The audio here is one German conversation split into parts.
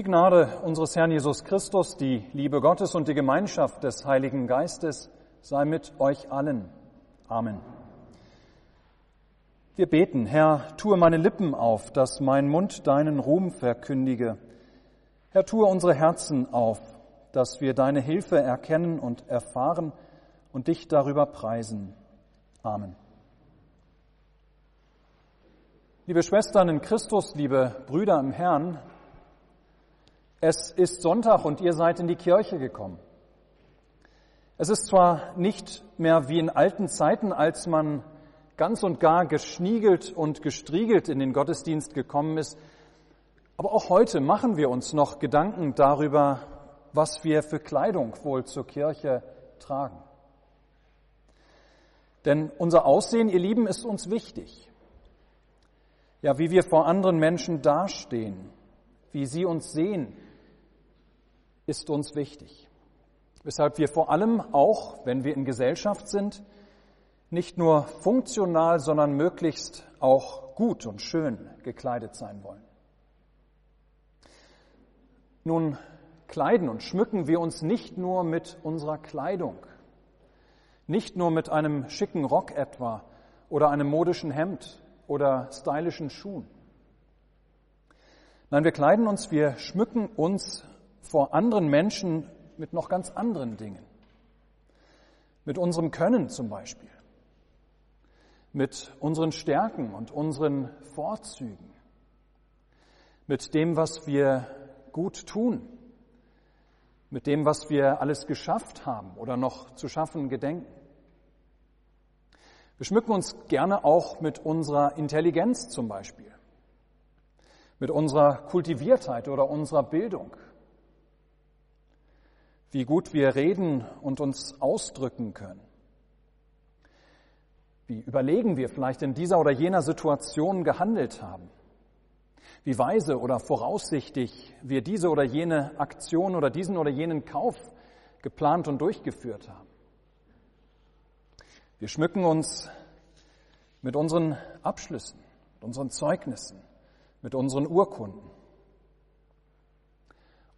Die Gnade unseres Herrn Jesus Christus, die Liebe Gottes und die Gemeinschaft des Heiligen Geistes sei mit euch allen. Amen. Wir beten, Herr, tue meine Lippen auf, dass mein Mund deinen Ruhm verkündige. Herr, tue unsere Herzen auf, dass wir deine Hilfe erkennen und erfahren und dich darüber preisen. Amen. Liebe Schwestern in Christus, liebe Brüder im Herrn, es ist Sonntag und ihr seid in die Kirche gekommen. Es ist zwar nicht mehr wie in alten Zeiten, als man ganz und gar geschniegelt und gestriegelt in den Gottesdienst gekommen ist, aber auch heute machen wir uns noch Gedanken darüber, was wir für Kleidung wohl zur Kirche tragen. Denn unser Aussehen, ihr Lieben, ist uns wichtig. Ja, wie wir vor anderen Menschen dastehen, wie sie uns sehen, ist uns wichtig. Weshalb wir vor allem auch, wenn wir in Gesellschaft sind, nicht nur funktional, sondern möglichst auch gut und schön gekleidet sein wollen. Nun kleiden und schmücken wir uns nicht nur mit unserer Kleidung, nicht nur mit einem schicken Rock etwa oder einem modischen Hemd oder stylischen Schuhen. Nein, wir kleiden uns, wir schmücken uns vor anderen Menschen mit noch ganz anderen Dingen. Mit unserem Können zum Beispiel. Mit unseren Stärken und unseren Vorzügen. Mit dem, was wir gut tun. Mit dem, was wir alles geschafft haben oder noch zu schaffen gedenken. Wir schmücken uns gerne auch mit unserer Intelligenz zum Beispiel, mit unserer Kultiviertheit oder unserer Bildung, wie gut wir reden und uns ausdrücken können. Wie überlegen wir vielleicht in dieser oder jener Situation gehandelt haben. Wie weise oder voraussichtig wir diese oder jene Aktion oder diesen oder jenen Kauf geplant und durchgeführt haben. Wir schmücken uns mit unseren Abschlüssen, mit unseren Zeugnissen, mit unseren Urkunden.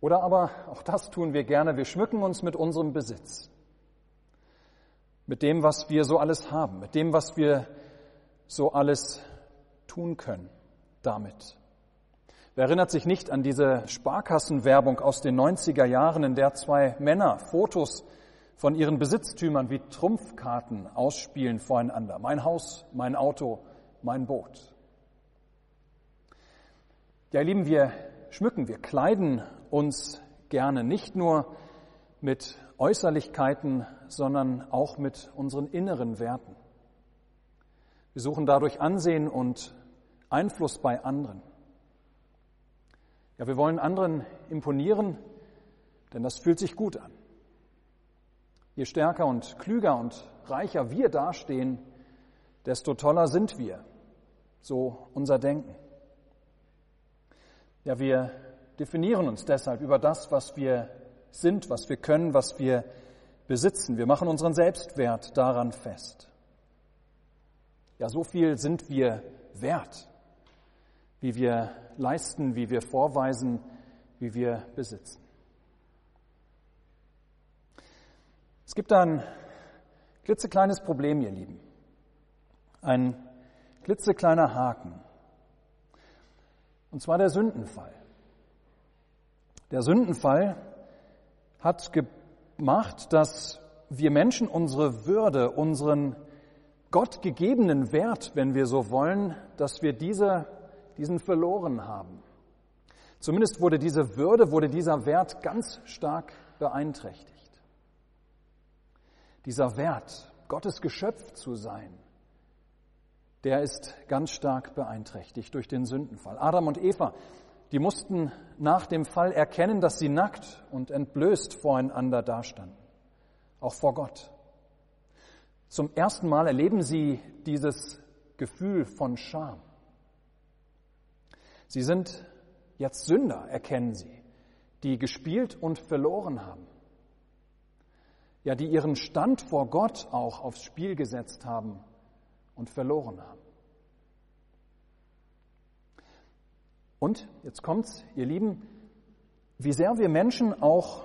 Oder aber, auch das tun wir gerne, wir schmücken uns mit unserem Besitz, mit dem, was wir so alles haben, mit dem, was wir so alles tun können damit. Wer erinnert sich nicht an diese Sparkassenwerbung aus den 90er Jahren, in der zwei Männer Fotos von ihren Besitztümern wie Trumpfkarten ausspielen voreinander. Mein Haus, mein Auto, mein Boot. Ja, ihr Lieben, wir schmücken, wir kleiden uns gerne nicht nur mit Äußerlichkeiten, sondern auch mit unseren inneren Werten. Wir suchen dadurch Ansehen und Einfluss bei anderen. Ja, wir wollen anderen imponieren, denn das fühlt sich gut an. Je stärker und klüger und reicher wir dastehen, desto toller sind wir. So unser Denken. Ja, wir definieren uns deshalb über das, was wir sind, was wir können, was wir besitzen. Wir machen unseren Selbstwert daran fest. Ja, so viel sind wir wert, wie wir leisten, wie wir vorweisen, wie wir besitzen. Es gibt ein klitzekleines Problem, ihr Lieben. Ein klitzekleiner Haken. Und zwar der Sündenfall. Der Sündenfall hat gemacht, dass wir Menschen unsere Würde, unseren Gott gegebenen Wert, wenn wir so wollen, dass wir diese, diesen verloren haben. Zumindest wurde diese Würde, wurde dieser Wert ganz stark beeinträchtigt. Dieser Wert, Gottes Geschöpf zu sein, der ist ganz stark beeinträchtigt durch den Sündenfall. Adam und Eva, die mussten nach dem Fall erkennen, dass sie nackt und entblößt voreinander dastanden, auch vor Gott. Zum ersten Mal erleben sie dieses Gefühl von Scham. Sie sind jetzt Sünder, erkennen sie, die gespielt und verloren haben. Ja, die ihren Stand vor Gott auch aufs Spiel gesetzt haben und verloren haben. Und, jetzt kommt's, ihr Lieben, wie sehr wir Menschen auch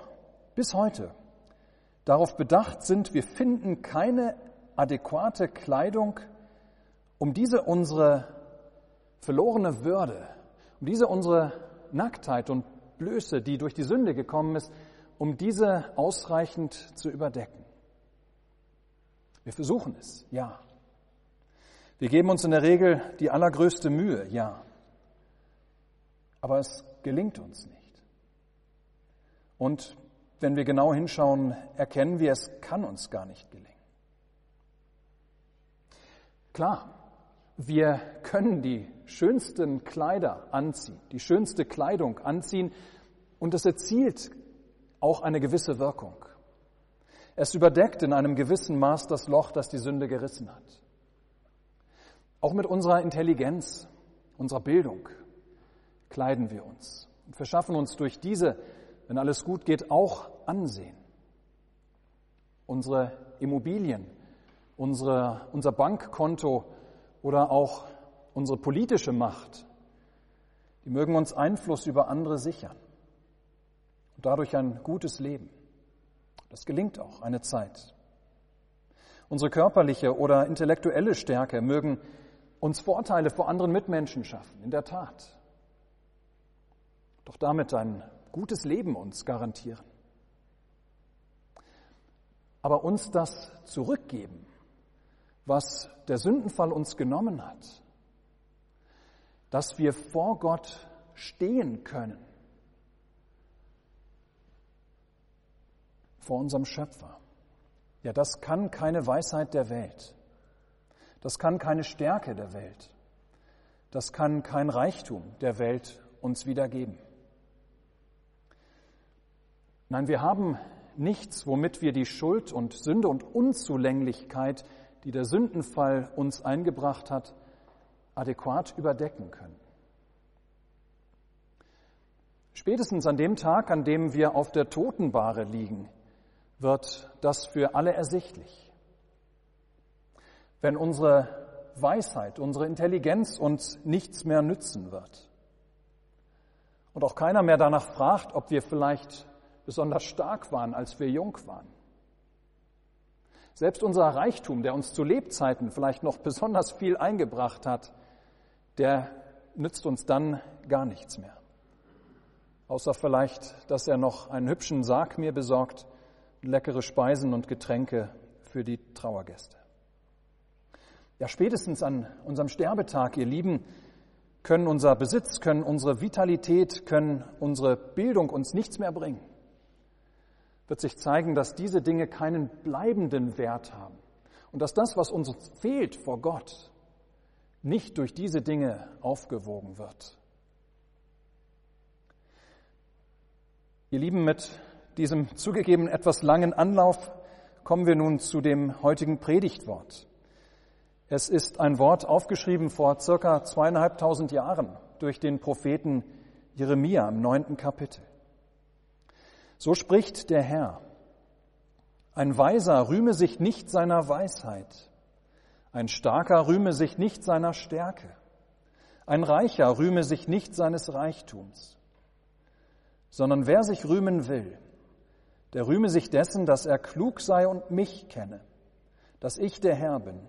bis heute darauf bedacht sind, wir finden keine adäquate Kleidung, um diese unsere verlorene Würde, um diese unsere Nacktheit und Blöße, die durch die Sünde gekommen ist, um diese ausreichend zu überdecken. Wir versuchen es, ja. Wir geben uns in der Regel die allergrößte Mühe, ja. Aber es gelingt uns nicht. Und wenn wir genau hinschauen, erkennen wir, es kann uns gar nicht gelingen. Klar, wir können die schönsten Kleider anziehen, die schönste Kleidung anziehen und es erzielt auch eine gewisse Wirkung. Es überdeckt in einem gewissen Maß das Loch, das die Sünde gerissen hat. Auch mit unserer Intelligenz, unserer Bildung kleiden wir uns und verschaffen uns durch diese, wenn alles gut geht, auch Ansehen. Unsere Immobilien, unsere, unser Bankkonto oder auch unsere politische Macht, die mögen uns Einfluss über andere sichern und dadurch ein gutes Leben. Das gelingt auch eine Zeit. Unsere körperliche oder intellektuelle Stärke mögen uns Vorteile vor anderen Mitmenschen schaffen, in der Tat. Doch damit ein gutes Leben uns garantieren. Aber uns das zurückgeben, was der Sündenfall uns genommen hat, dass wir vor Gott stehen können, vor unserem Schöpfer. Ja, das kann keine Weisheit der Welt. Das kann keine Stärke der Welt. Das kann kein Reichtum der Welt uns wiedergeben. Nein, wir haben nichts, womit wir die Schuld und Sünde und Unzulänglichkeit die der Sündenfall uns eingebracht hat, adäquat überdecken können. Spätestens an dem Tag, an dem wir auf der Totenbahre liegen, wird das für alle ersichtlich. Wenn unsere Weisheit, unsere Intelligenz uns nichts mehr nützen wird und auch keiner mehr danach fragt, ob wir vielleicht besonders stark waren, als wir jung waren. Selbst unser Reichtum, der uns zu Lebzeiten vielleicht noch besonders viel eingebracht hat, der nützt uns dann gar nichts mehr. Außer vielleicht, dass er noch einen hübschen Sarg mir besorgt, leckere Speisen und Getränke für die Trauergäste. Ja, spätestens an unserem Sterbetag, ihr Lieben, können unser Besitz, können unsere Vitalität, können unsere Bildung uns nichts mehr bringen wird sich zeigen, dass diese Dinge keinen bleibenden Wert haben und dass das, was uns fehlt vor Gott, nicht durch diese Dinge aufgewogen wird. Ihr Lieben, mit diesem zugegeben etwas langen Anlauf kommen wir nun zu dem heutigen Predigtwort. Es ist ein Wort aufgeschrieben vor circa zweieinhalbtausend Jahren durch den Propheten Jeremia im neunten Kapitel. So spricht der Herr. Ein Weiser rühme sich nicht seiner Weisheit, ein Starker rühme sich nicht seiner Stärke, ein Reicher rühme sich nicht seines Reichtums, sondern wer sich rühmen will, der rühme sich dessen, dass er klug sei und mich kenne, dass ich der Herr bin,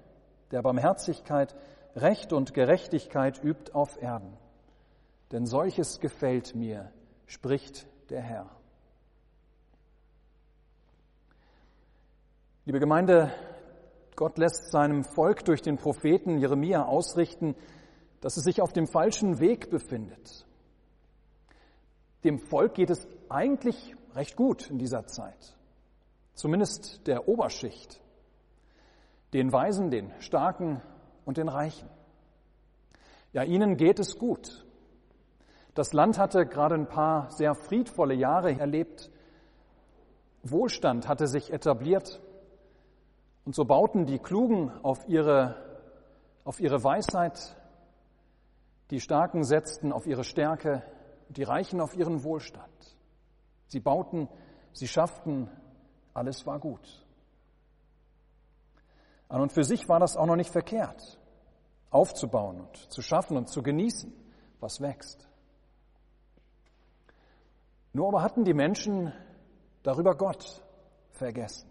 der Barmherzigkeit, Recht und Gerechtigkeit übt auf Erden. Denn solches gefällt mir, spricht der Herr. Liebe Gemeinde, Gott lässt seinem Volk durch den Propheten Jeremia ausrichten, dass es sich auf dem falschen Weg befindet. Dem Volk geht es eigentlich recht gut in dieser Zeit, zumindest der Oberschicht, den Weisen, den Starken und den Reichen. Ja, ihnen geht es gut. Das Land hatte gerade ein paar sehr friedvolle Jahre erlebt. Wohlstand hatte sich etabliert. Und so bauten die Klugen auf ihre, auf ihre Weisheit, die Starken setzten auf ihre Stärke, die Reichen auf ihren Wohlstand. Sie bauten, sie schafften, alles war gut. An und für sich war das auch noch nicht verkehrt, aufzubauen und zu schaffen und zu genießen, was wächst. Nur aber hatten die Menschen darüber Gott vergessen.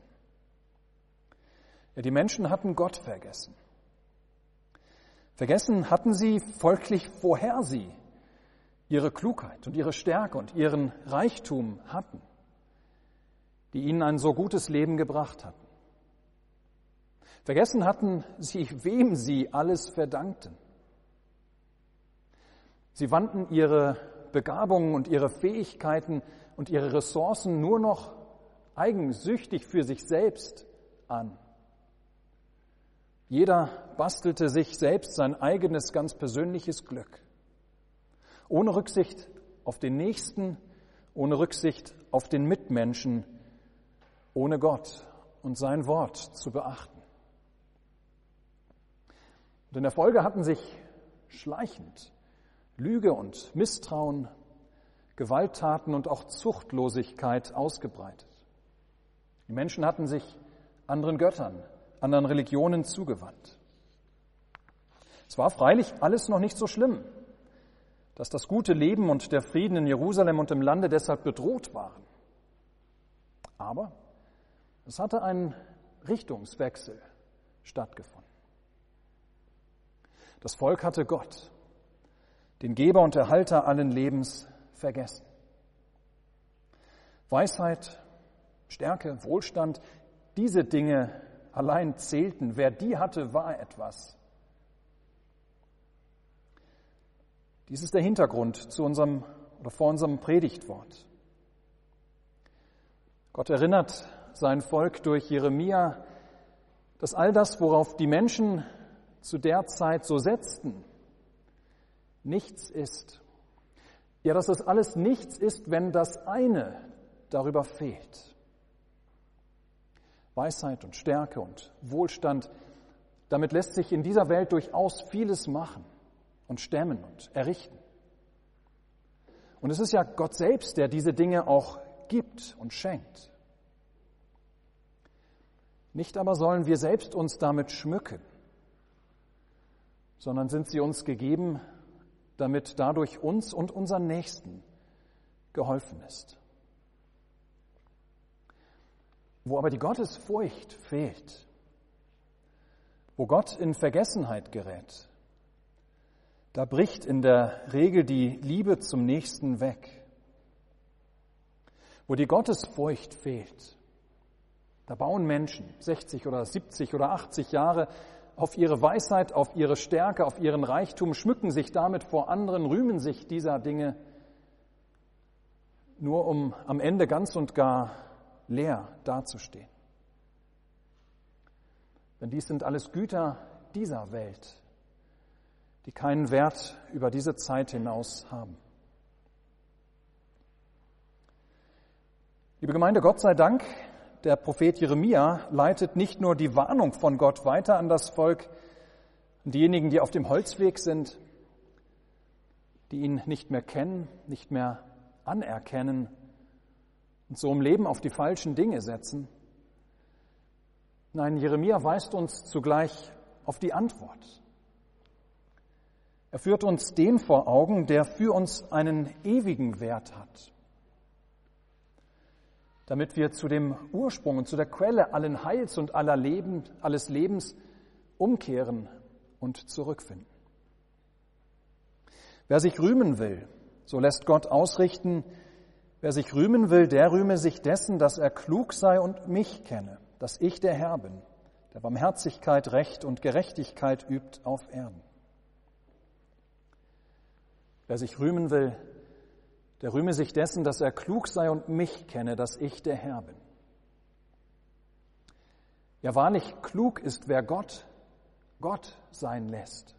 Ja, die Menschen hatten Gott vergessen. Vergessen hatten sie folglich, woher sie ihre Klugheit und ihre Stärke und ihren Reichtum hatten, die ihnen ein so gutes Leben gebracht hatten. Vergessen hatten sie, wem sie alles verdankten. Sie wandten ihre Begabungen und ihre Fähigkeiten und ihre Ressourcen nur noch eigensüchtig für sich selbst an. Jeder bastelte sich selbst sein eigenes ganz persönliches Glück, ohne Rücksicht auf den Nächsten, ohne Rücksicht auf den Mitmenschen, ohne Gott und sein Wort zu beachten. Und in der Folge hatten sich schleichend Lüge und Misstrauen, Gewalttaten und auch Zuchtlosigkeit ausgebreitet. Die Menschen hatten sich anderen Göttern, anderen Religionen zugewandt. Es war freilich alles noch nicht so schlimm, dass das gute Leben und der Frieden in Jerusalem und im Lande deshalb bedroht waren. Aber es hatte ein Richtungswechsel stattgefunden. Das Volk hatte Gott, den Geber und Erhalter allen Lebens, vergessen. Weisheit, Stärke, Wohlstand, diese Dinge allein zählten. Wer die hatte, war etwas. Dies ist der Hintergrund zu unserem oder vor unserem Predigtwort. Gott erinnert sein Volk durch Jeremia, dass all das, worauf die Menschen zu der Zeit so setzten, nichts ist. Ja, dass das alles nichts ist, wenn das eine darüber fehlt. Weisheit und Stärke und Wohlstand, damit lässt sich in dieser Welt durchaus vieles machen und stemmen und errichten. Und es ist ja Gott selbst, der diese Dinge auch gibt und schenkt. Nicht aber sollen wir selbst uns damit schmücken, sondern sind sie uns gegeben, damit dadurch uns und unseren Nächsten geholfen ist. Wo aber die Gottesfurcht fehlt, wo Gott in Vergessenheit gerät, da bricht in der Regel die Liebe zum Nächsten weg. Wo die Gottesfurcht fehlt, da bauen Menschen 60 oder 70 oder 80 Jahre auf ihre Weisheit, auf ihre Stärke, auf ihren Reichtum, schmücken sich damit vor anderen, rühmen sich dieser Dinge, nur um am Ende ganz und gar leer dazustehen. Denn dies sind alles Güter dieser Welt, die keinen Wert über diese Zeit hinaus haben. Liebe Gemeinde, Gott sei Dank, der Prophet Jeremia leitet nicht nur die Warnung von Gott weiter an das Volk, an diejenigen, die auf dem Holzweg sind, die ihn nicht mehr kennen, nicht mehr anerkennen, und so im Leben auf die falschen Dinge setzen. Nein, Jeremia weist uns zugleich auf die Antwort. Er führt uns den vor Augen, der für uns einen ewigen Wert hat, damit wir zu dem Ursprung und zu der Quelle allen Heils und aller Leben, alles Lebens umkehren und zurückfinden. Wer sich rühmen will, so lässt Gott ausrichten, Wer sich rühmen will, der rühme sich dessen, dass er klug sei und mich kenne, dass ich der Herr bin, der Barmherzigkeit, Recht und Gerechtigkeit übt auf Erden. Wer sich rühmen will, der rühme sich dessen, dass er klug sei und mich kenne, dass ich der Herr bin. Ja, wahrlich klug ist, wer Gott Gott sein lässt.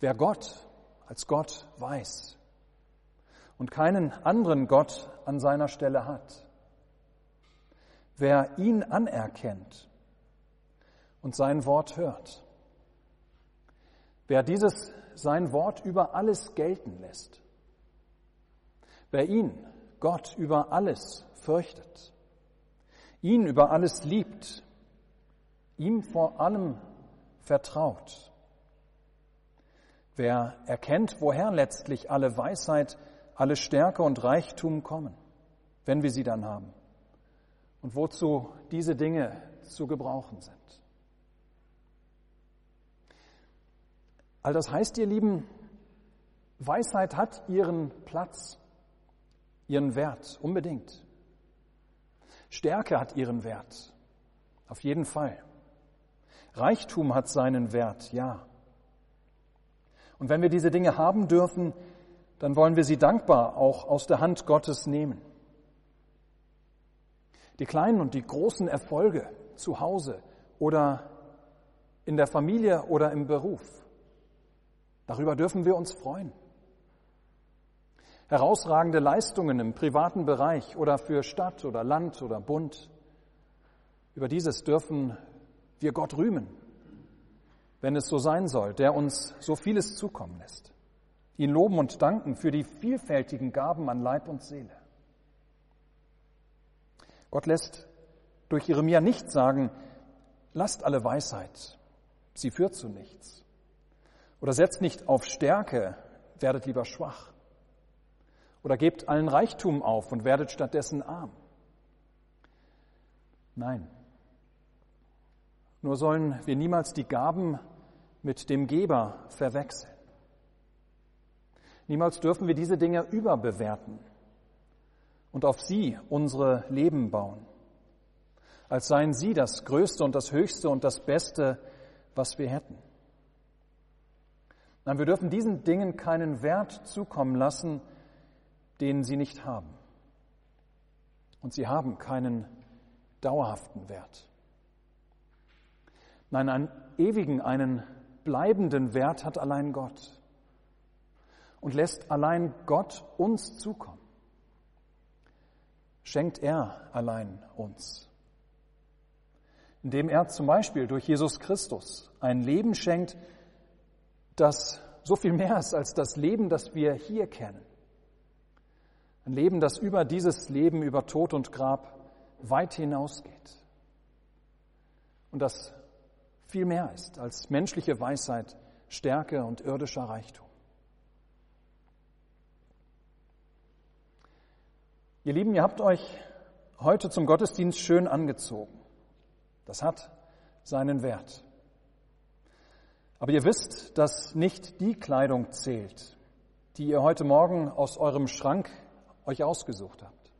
Wer Gott als Gott weiß und keinen anderen Gott an seiner Stelle hat. Wer ihn anerkennt und sein Wort hört, wer dieses sein Wort über alles gelten lässt, wer ihn, Gott, über alles fürchtet, ihn über alles liebt, ihm vor allem vertraut, wer erkennt, woher letztlich alle Weisheit alle Stärke und Reichtum kommen, wenn wir sie dann haben und wozu diese Dinge zu gebrauchen sind. All das heißt, ihr Lieben, Weisheit hat ihren Platz, ihren Wert, unbedingt. Stärke hat ihren Wert, auf jeden Fall. Reichtum hat seinen Wert, ja. Und wenn wir diese Dinge haben dürfen, dann wollen wir sie dankbar auch aus der Hand Gottes nehmen. Die kleinen und die großen Erfolge zu Hause oder in der Familie oder im Beruf, darüber dürfen wir uns freuen. Herausragende Leistungen im privaten Bereich oder für Stadt oder Land oder Bund, über dieses dürfen wir Gott rühmen, wenn es so sein soll, der uns so vieles zukommen lässt. Ihn loben und danken für die vielfältigen Gaben an Leib und Seele. Gott lässt durch Jeremia nicht sagen, lasst alle Weisheit, sie führt zu nichts. Oder setzt nicht auf Stärke, werdet lieber schwach. Oder gebt allen Reichtum auf und werdet stattdessen arm. Nein. Nur sollen wir niemals die Gaben mit dem Geber verwechseln. Niemals dürfen wir diese Dinge überbewerten und auf sie unsere Leben bauen, als seien sie das Größte und das Höchste und das Beste, was wir hätten. Nein, wir dürfen diesen Dingen keinen Wert zukommen lassen, den sie nicht haben. Und sie haben keinen dauerhaften Wert. Nein, einen ewigen, einen bleibenden Wert hat allein Gott und lässt allein Gott uns zukommen schenkt er allein uns. Indem er zum Beispiel durch Jesus Christus ein Leben schenkt, das so viel mehr ist als das Leben, das wir hier kennen. Ein Leben, das über dieses Leben, über Tod und Grab weit hinausgeht. Und das viel mehr ist als menschliche Weisheit, Stärke und irdischer Reichtum. Ihr Lieben, ihr habt euch heute zum Gottesdienst schön angezogen. Das hat seinen Wert. Aber ihr wisst, dass nicht die Kleidung zählt, die ihr heute Morgen aus eurem Schrank euch ausgesucht habt.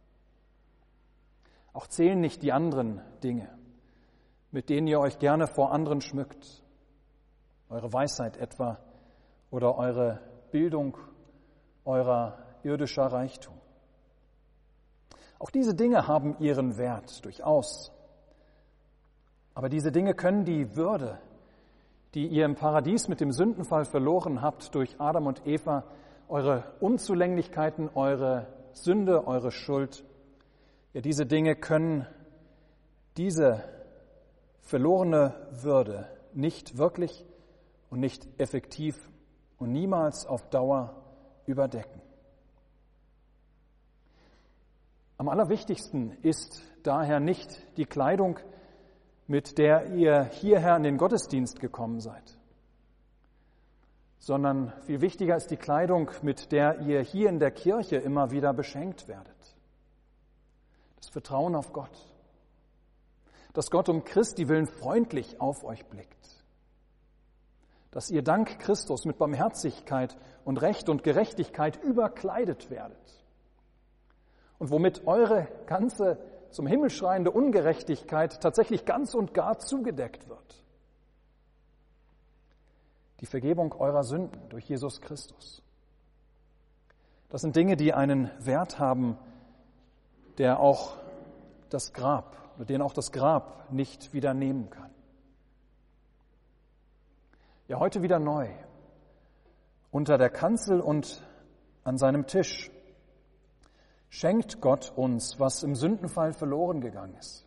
Auch zählen nicht die anderen Dinge, mit denen ihr euch gerne vor anderen schmückt. Eure Weisheit etwa oder eure Bildung, eurer irdischer Reichtum. Auch diese Dinge haben ihren Wert, durchaus. Aber diese Dinge können die Würde, die ihr im Paradies mit dem Sündenfall verloren habt durch Adam und Eva, eure Unzulänglichkeiten, eure Sünde, eure Schuld, ja, diese Dinge können diese verlorene Würde nicht wirklich und nicht effektiv und niemals auf Dauer überdecken. Am allerwichtigsten ist daher nicht die Kleidung, mit der ihr hierher in den Gottesdienst gekommen seid, sondern viel wichtiger ist die Kleidung, mit der ihr hier in der Kirche immer wieder beschenkt werdet. Das Vertrauen auf Gott, dass Gott um Christi willen freundlich auf euch blickt, dass ihr dank Christus mit Barmherzigkeit und Recht und Gerechtigkeit überkleidet werdet und womit eure ganze zum Himmel schreiende Ungerechtigkeit tatsächlich ganz und gar zugedeckt wird. Die Vergebung eurer Sünden durch Jesus Christus. Das sind Dinge, die einen Wert haben, der auch das Grab, oder den auch das Grab nicht wieder nehmen kann. Ja, heute wieder neu. Unter der Kanzel und an seinem Tisch schenkt Gott uns, was im Sündenfall verloren gegangen ist,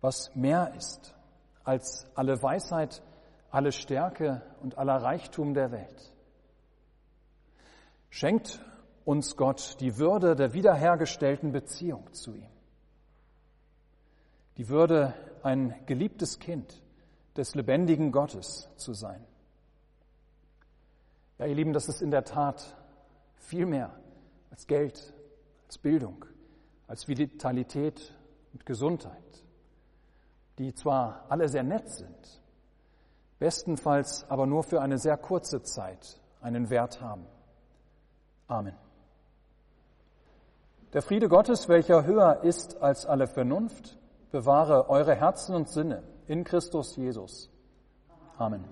was mehr ist als alle Weisheit, alle Stärke und aller Reichtum der Welt. Schenkt uns Gott die Würde der wiederhergestellten Beziehung zu ihm. Die Würde, ein geliebtes Kind des lebendigen Gottes zu sein. Ja, ihr Lieben, das ist in der Tat viel mehr als Geld, als Bildung, als Vitalität und Gesundheit, die zwar alle sehr nett sind, bestenfalls aber nur für eine sehr kurze Zeit einen Wert haben. Amen. Der Friede Gottes, welcher höher ist als alle Vernunft, bewahre eure Herzen und Sinne in Christus Jesus. Amen.